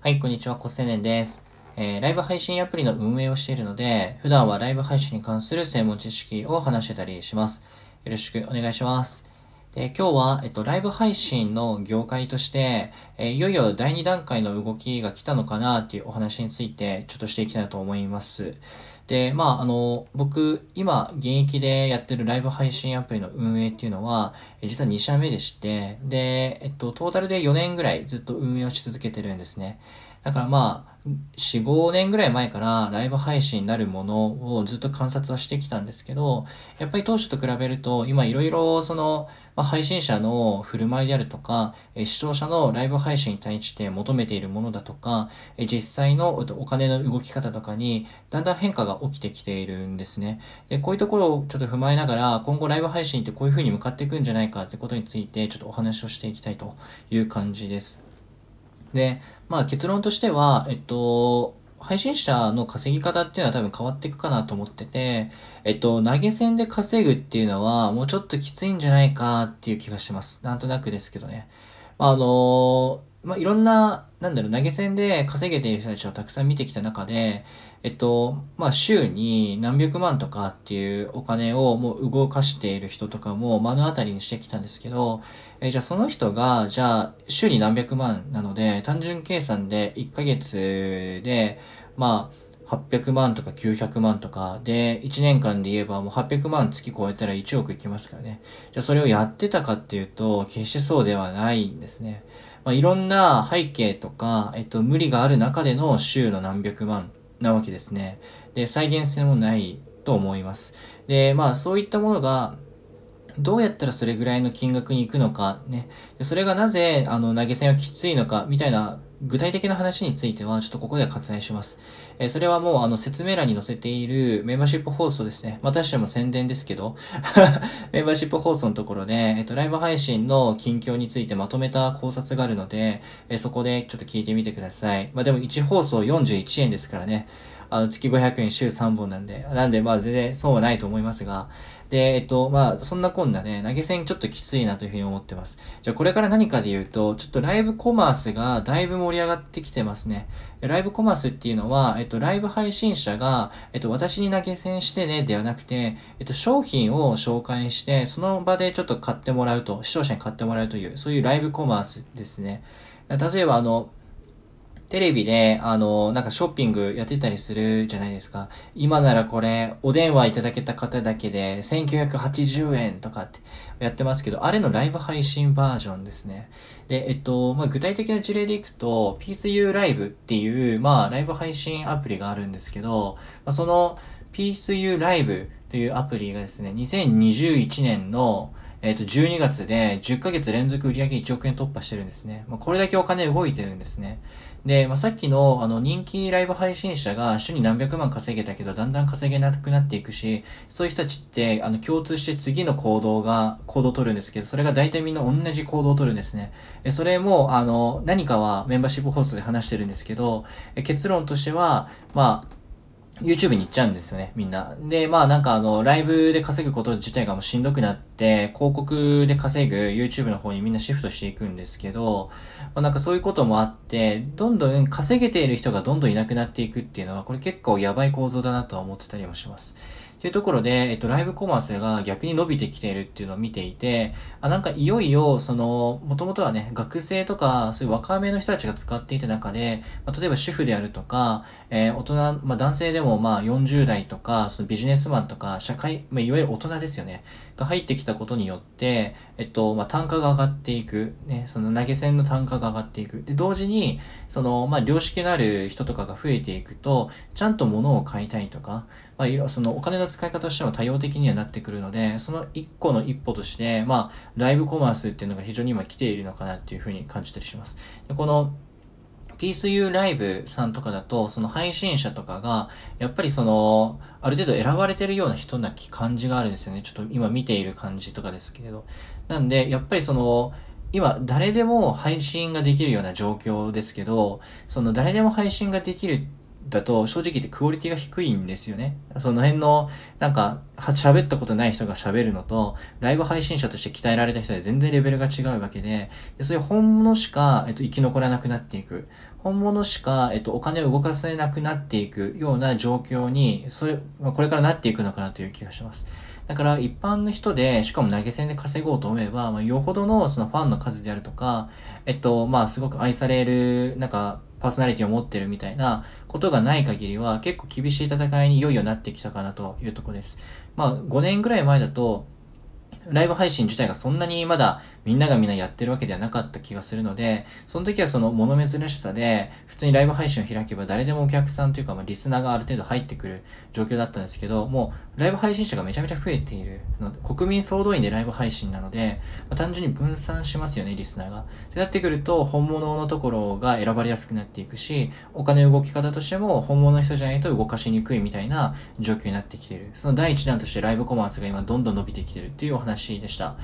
はい、こんにちは、コセネンです。えー、ライブ配信アプリの運営をしているので、普段はライブ配信に関する専門知識を話してたりします。よろしくお願いします。で今日は、えっと、ライブ配信の業界として、えー、いよいよ第2段階の動きが来たのかなっていうお話について、ちょっとしていきたいと思います。で、まあ、あの、僕、今、現役でやってるライブ配信アプリの運営っていうのは、実は2社目でして、で、えっと、トータルで4年ぐらいずっと運営をし続けてるんですね。だからまあ、4、5年ぐらい前からライブ配信になるものをずっと観察はしてきたんですけど、やっぱり当初と比べると、今いろいろその、まあ、配信者の振る舞いであるとか、え視聴者のライブ配信に対して求めているものだとか、え実際のお金の動き方とかに、だんだん変化が起きてきているんですね。で、こういうところをちょっと踏まえながら、今後ライブ配信ってこういう風に向かっていくんじゃないかってことについて、ちょっとお話をしていきたいという感じです。で、まあ結論としては、えっと、配信者の稼ぎ方っていうのは多分変わっていくかなと思ってて、えっと、投げ銭で稼ぐっていうのはもうちょっときついんじゃないかっていう気がします。なんとなくですけどね。まあのまあ、いろんな、なんだろう、投げ銭で稼げている人たちをたくさん見てきた中で、えっと、まあ、週に何百万とかっていうお金をもう動かしている人とかも目の当たりにしてきたんですけど、えじゃあその人が、じゃあ、週に何百万なので、単純計算で1ヶ月で、まあ、800万とか900万とかで、1年間で言えばもう800万月超えたら1億いきますからね。じゃあそれをやってたかっていうと、決してそうではないんですね。まあ、いろんな背景とか、えっと、無理がある中での週の何百万なわけですね。で、再現性もないと思います。で、まあそういったものが、どうやったらそれぐらいの金額に行くのか、ね。でそれがなぜ、あの、投げ銭はきついのか、みたいな具体的な話については、ちょっとここで割愛します。えー、それはもう、あの、説明欄に載せているメンバーシップ放送ですね。またしても宣伝ですけど、メンバーシップ放送のところで、えっ、と、ライブ配信の近況についてまとめた考察があるので、えー、そこでちょっと聞いてみてください。まあ、でも1放送41円ですからね。あの、月500円週3本なんで、なんで、まあ全然損はないと思いますが、で、えっと、まあ、そんなこんなね、投げ銭ちょっときついなというふうに思ってます。じゃあこれから何かで言うと、ちょっとライブコマースがだいぶ盛り上がってきてますね。ライブコマースっていうのは、えっと、ライブ配信者が、えっと、私に投げ銭してね、ではなくて、えっと、商品を紹介して、その場でちょっと買ってもらうと、視聴者に買ってもらうという、そういうライブコマースですね。例えば、あの、テレビで、あの、なんかショッピングやってたりするじゃないですか。今ならこれ、お電話いただけた方だけで1980円とかってやってますけど、あれのライブ配信バージョンですね。で、えっと、まあ、具体的な事例でいくと、PeaceU ライブっていう、まあ、ライブ配信アプリがあるんですけど、まあ、その PeaceU ライブというアプリがですね、2021年のえっ、ー、と、12月で10ヶ月連続売上1億円突破してるんですね。まあ、これだけお金動いてるんですね。で、まあ、さっきの、あの、人気ライブ配信者が週に何百万稼げたけど、だんだん稼げなくなっていくし、そういう人たちって、あの、共通して次の行動が、行動を取るんですけど、それが大体みんな同じ行動を取るんですね。えそれも、あの、何かはメンバーシップ放送で話してるんですけど、え結論としては、まあ、YouTube に行っちゃうんですよね、みんな。で、まあなんかあの、ライブで稼ぐこと自体がもうしんどくなって、広告で稼ぐ YouTube の方にみんなシフトしていくんですけど、まあなんかそういうこともあって、どんどん稼げている人がどんどんいなくなっていくっていうのは、これ結構やばい構造だなとは思ってたりもします。っていうところで、えっと、ライブコマースが逆に伸びてきているっていうのを見ていて、あ、なんかいよいよ、その、もともとはね、学生とか、そういう若めの人たちが使っていた中で、まあ、例えば主婦であるとか、えー、大人、まあ、男性でもまあ40代とか、そのビジネスマンとか、社会、まあ、いわゆる大人ですよね、が入ってきたことによって、えっと、まあ、単価が上がっていく、ね、その投げ銭の単価が上がっていく。で、同時に、その、まあ、良識のある人とかが増えていくと、ちゃんと物を買いたいとか、まあ、いろそのお金の使い方としても多様的にはなってくるので、その一個の一歩として、まあ、ライブコマースっていうのが非常に今来ているのかなっていうふうに感じたりします。でこの PeaceU ライブさんとかだと、その配信者とかが、やっぱりその、ある程度選ばれてるような人なき感じがあるんですよね。ちょっと今見ている感じとかですけれど。なんで、やっぱりその、今、誰でも配信ができるような状況ですけど、その誰でも配信ができるだと正直言ってクオリティが低いんですよね。その辺の、なんか、喋ったことない人が喋るのと、ライブ配信者として鍛えられた人で全然レベルが違うわけで、でそういう本物しか、えっと、生き残らなくなっていく。本物しか、えっと、お金を動かせなくなっていくような状況に、それ、まあ、これからなっていくのかなという気がします。だから一般の人で、しかも投げ銭で稼ごうと思えば、まあ、よほどのそのファンの数であるとか、えっと、まあ、すごく愛される、なんか、パーソナリティを持ってるみたいなことがない限りは結構厳しい戦いにいよいよなってきたかなというとこです。まあ5年ぐらい前だと、ライブ配信自体がそんなにまだみんながみんなやってるわけではなかった気がするので、その時はその物珍しさで、普通にライブ配信を開けば誰でもお客さんというか、まあ、リスナーがある程度入ってくる状況だったんですけど、もうライブ配信者がめちゃめちゃ増えているので、国民総動員でライブ配信なので、まあ、単純に分散しますよね、リスナーが。ってなってくると、本物のところが選ばれやすくなっていくし、お金の動き方としても本物の人じゃないと動かしにくいみたいな状況になってきている。その第一弾としてライブコマースが今どんどん伸びてきているっていう話でした。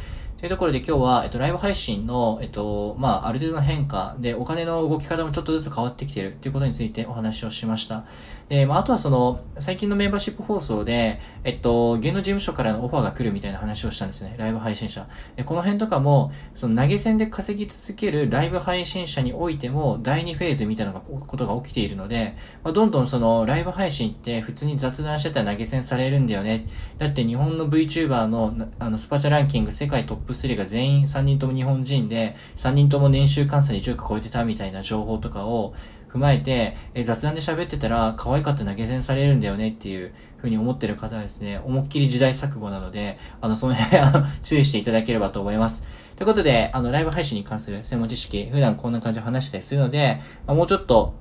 というところで今日は、えっと、ライブ配信の、えっと、まあ、ある程度の変化で、お金の動き方もちょっとずつ変わってきてるっていうことについてお話をしました。で、まあ、あとはその、最近のメンバーシップ放送で、えっと、芸能事務所からのオファーが来るみたいな話をしたんですね。ライブ配信者。で、この辺とかも、その投げ銭で稼ぎ続けるライブ配信者においても、第2フェーズみたいなことが起きているので、まあ、どんどんその、ライブ配信って普通に雑談してたら投げ銭されるんだよね。だって日本の VTuber の、あの、スパチャランキング世界トップ3が全員3人とも日本人で、3人とも年収換算で10億超えてたみたいな情報とかを、踏まえて、え雑談で喋ってたら可愛かった投げ銭されるんだよねっていうふうに思ってる方はですね、思いっきり時代錯誤なので、あの、その辺、あの、注意していただければと思います。ということで、あの、ライブ配信に関する専門知識、普段こんな感じで話したりするので、まあ、もうちょっと、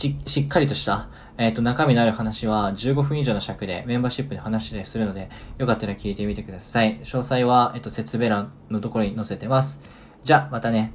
しっかりとした、えっ、ー、と、中身のある話は15分以上の尺でメンバーシップで話したりするので、よかったら聞いてみてください。詳細は、えっ、ー、と、説明欄のところに載せてます。じゃ、またね。